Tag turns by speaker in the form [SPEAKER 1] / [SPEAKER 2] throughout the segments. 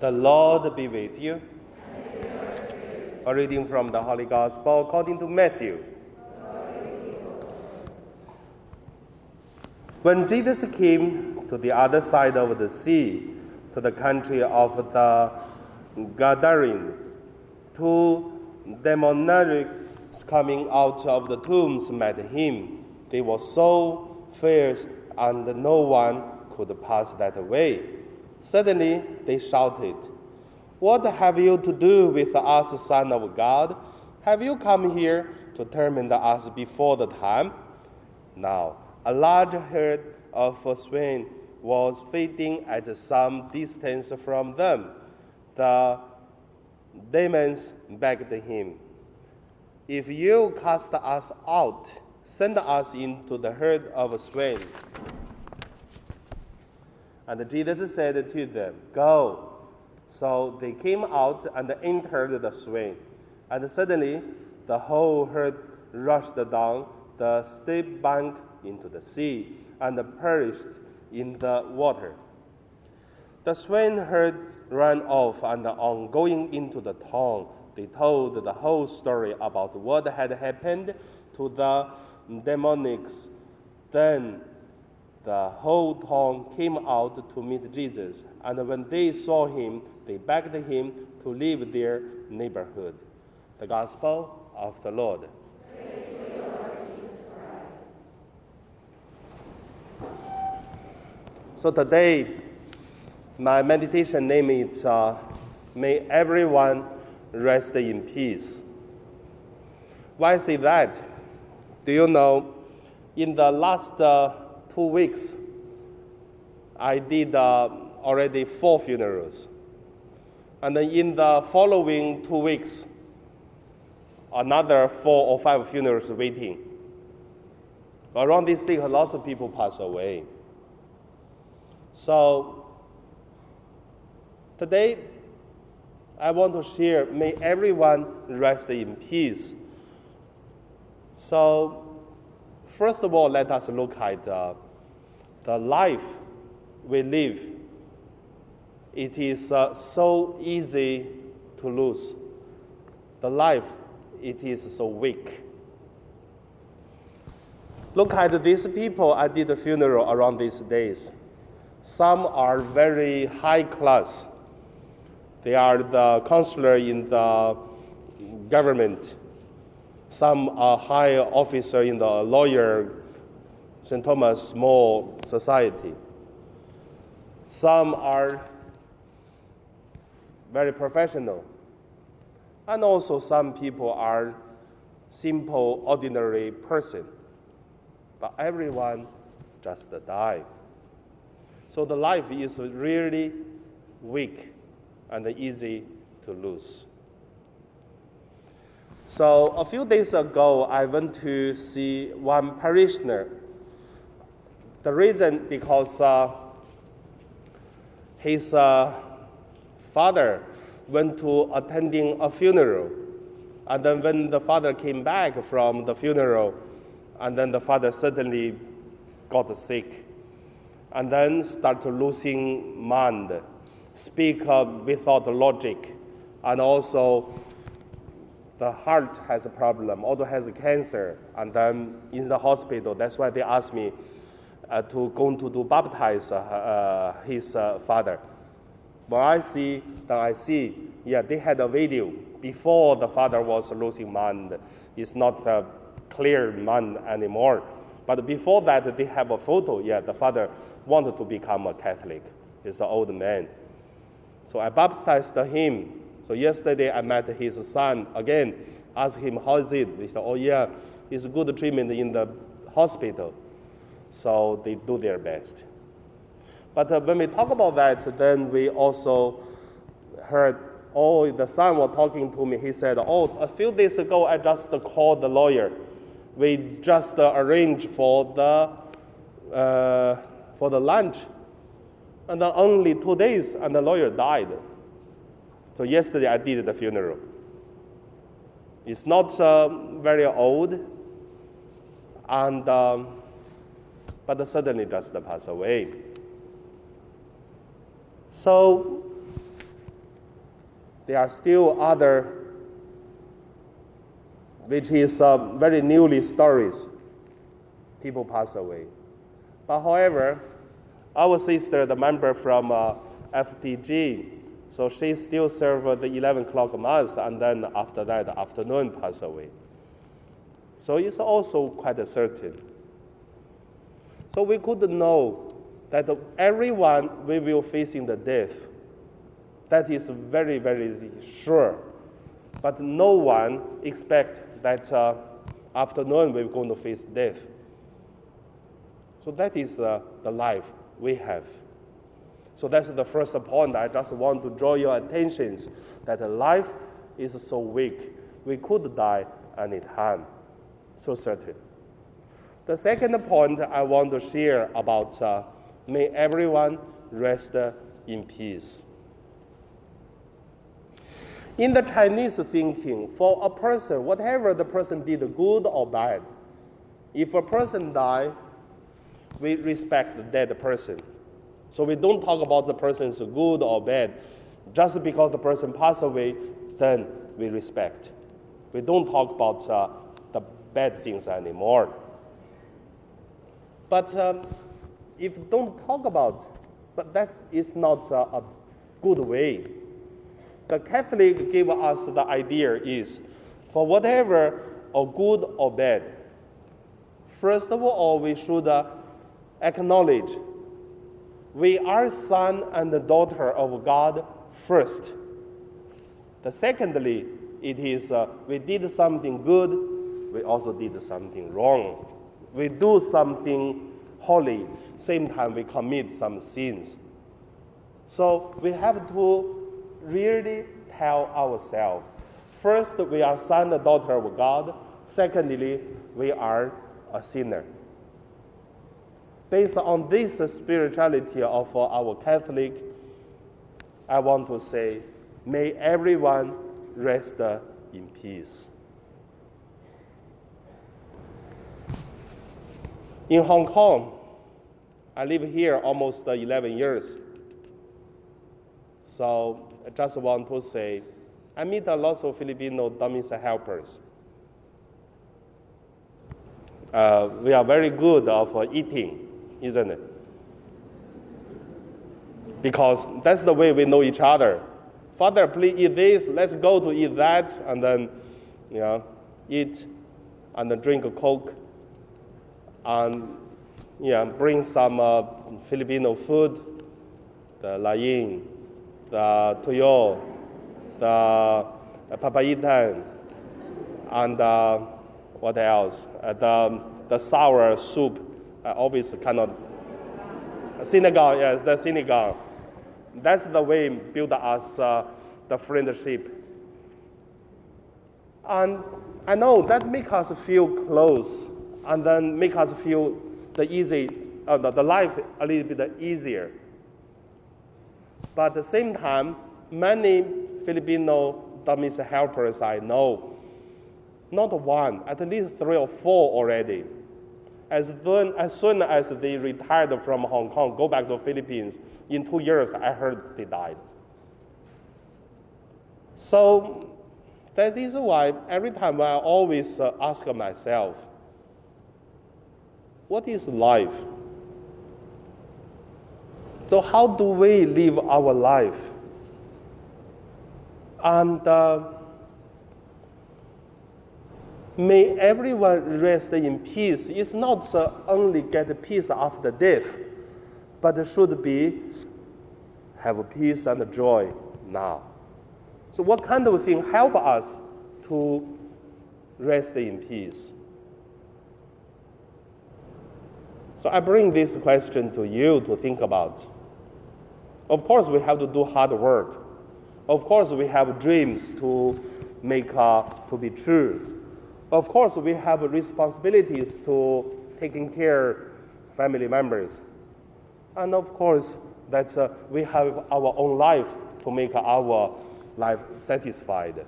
[SPEAKER 1] The Lord be with you. A reading from the Holy Gospel according to Matthew. When Jesus came to the other side of the sea, to the country of the Gadarenes, two demoniacs coming out of the tombs met him. They were so fierce, and no one could pass that way. Suddenly they shouted, What have you to do with us, Son of God? Have you come here to torment us before the time? Now, a large herd of swine was feeding at some distance from them. The demons begged him, If you cast us out, send us into the herd of swine. And Jesus said to them, Go. So they came out and entered the swine. And suddenly the whole herd rushed down the steep bank into the sea and perished in the water. The swineherd ran off, and on going into the town, they told the whole story about what had happened to the demonics. Then the whole town came out to meet Jesus, and when they saw him, they begged him to leave their neighborhood. The Gospel of the Lord. So today, my meditation name is uh, May Everyone Rest in Peace. Why I say that? Do you know, in the last uh, two weeks, I did uh, already four funerals. And then in the following two weeks, another four or five funerals waiting. Around this day, lots of people pass away. So today, I want to share, may everyone rest in peace. So, first of all, let us look at uh, the life we live. It is uh, so easy to lose. The life, it is so weak. Look at these people I did a funeral around these days. Some are very high class. They are the counselor in the government. Some are high officer in the lawyer St. Thomas More Society. Some are very professional. And also some people are simple, ordinary person. But everyone just die. So the life is really weak and easy to lose. So a few days ago, I went to see one parishioner. The reason because uh, his uh, father went to attending a funeral, and then when the father came back from the funeral, and then the father suddenly got sick. And then started losing mind, speak uh, without logic, and also the heart has a problem, also has a cancer, and then in the hospital. That's why they asked me uh, to go to do baptize uh, uh his uh, father. When I see, then I see, yeah, they had a video before the father was losing mind. It's not a clear mind anymore. But before that, they have a photo. Yeah, the father wanted to become a Catholic. He's an old man. So I baptized him. So yesterday I met his son again, asked him, how is it? He said, oh yeah, it's good treatment in the hospital. So they do their best. But uh, when we talk about that, then we also heard, oh, the son was talking to me. He said, oh, a few days ago I just called the lawyer we just uh, arranged for the, uh, for the lunch. And only two days, and the lawyer died. So yesterday I did the funeral. It's not uh, very old, and um, but suddenly just passed away. So there are still other, which is uh, very newly stories. People pass away. But however, our sister, the member from uh, FPG, so she still served the 11 o'clock mass, and then after that, afternoon passed away. So it's also quite certain. So we could know that everyone we will facing the death. That is very, very sure. But no one expect that uh, afternoon we're going to face death. So that is uh, the life we have. So that's the first point. I just want to draw your attention that life is so weak. We could die anytime. So certain. The second point I want to share about uh, may everyone rest in peace. In the Chinese thinking, for a person, whatever the person did, good or bad, if a person die, we respect the dead person. So we don't talk about the person's good or bad. Just because the person passed away, then we respect. We don't talk about uh, the bad things anymore. But um, if don't talk about, but that is not a, a good way. The Catholic give us the idea is, for whatever or good or bad, first of all we should uh, acknowledge we are son and daughter of God first. The secondly, it is uh, we did something good, we also did something wrong. We do something holy, same time we commit some sins. So we have to really tell ourselves first, we are son and daughter of God, secondly, we are a sinner. Based on this spirituality of our Catholic, I want to say, may everyone rest in peace. In Hong Kong, I live here almost 11 years. So I just want to say, I meet a lot of Filipino domestic helpers. Uh, we are very good of uh, eating, isn't it? Because that's the way we know each other. Father, please eat this. Let's go to eat that, and then, you know, eat and then drink a coke and yeah, bring some uh, Filipino food, the laing, the tuyo, the papaitan, and uh, what else? Uh, the, the sour soup. I always cannot. Sinigang, yes, the sinigang. That's the way build us uh, the friendship. And I know that make us feel close and then make us feel the easy, uh, the, the life a little bit easier. But at the same time, many Filipino domestic helpers I know, not one, at least three or four already. As, soon, as soon as they retired from Hong Kong, go back to Philippines, in two years, I heard they died. So that is why every time I always uh, ask myself, what is life? So, how do we live our life? And uh, may everyone rest in peace. It's not only get peace after death, but should be have peace and joy now. So, what kind of thing help us to rest in peace? So I bring this question to you to think about. Of course, we have to do hard work. Of course, we have dreams to make uh, to be true. Of course, we have responsibilities to taking care family members. And of course, that uh, we have our own life to make our life satisfied.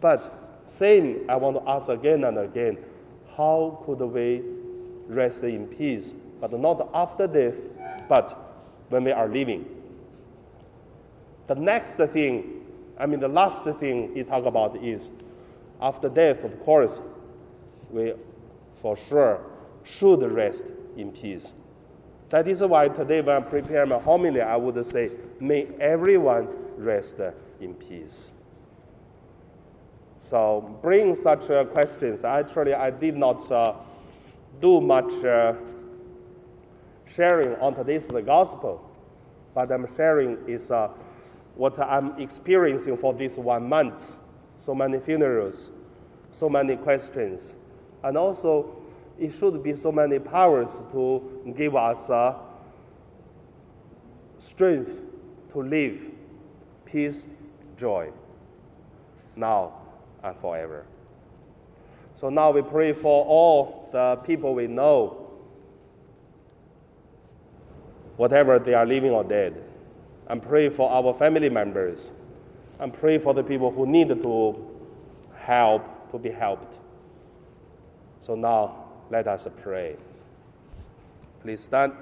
[SPEAKER 1] But same, I want to ask again and again, how could we rest in peace, but not after death, but when we are living. The next thing I mean, the last thing he talk about is after death, of course, we for sure should rest in peace. That is why today when I prepare my homily, I would say, may everyone rest in peace. So bring such uh, questions. Actually, I did not uh, do much uh, sharing on today's the gospel, but I'm sharing is uh, what I'm experiencing for this one month. So many funerals, so many questions, and also it should be so many powers to give us uh, strength to live, peace, joy, now and forever. So now we pray for all the people we know, whatever they are living or dead, and pray for our family members, and pray for the people who need to help to be helped. So now let us pray. Please stand.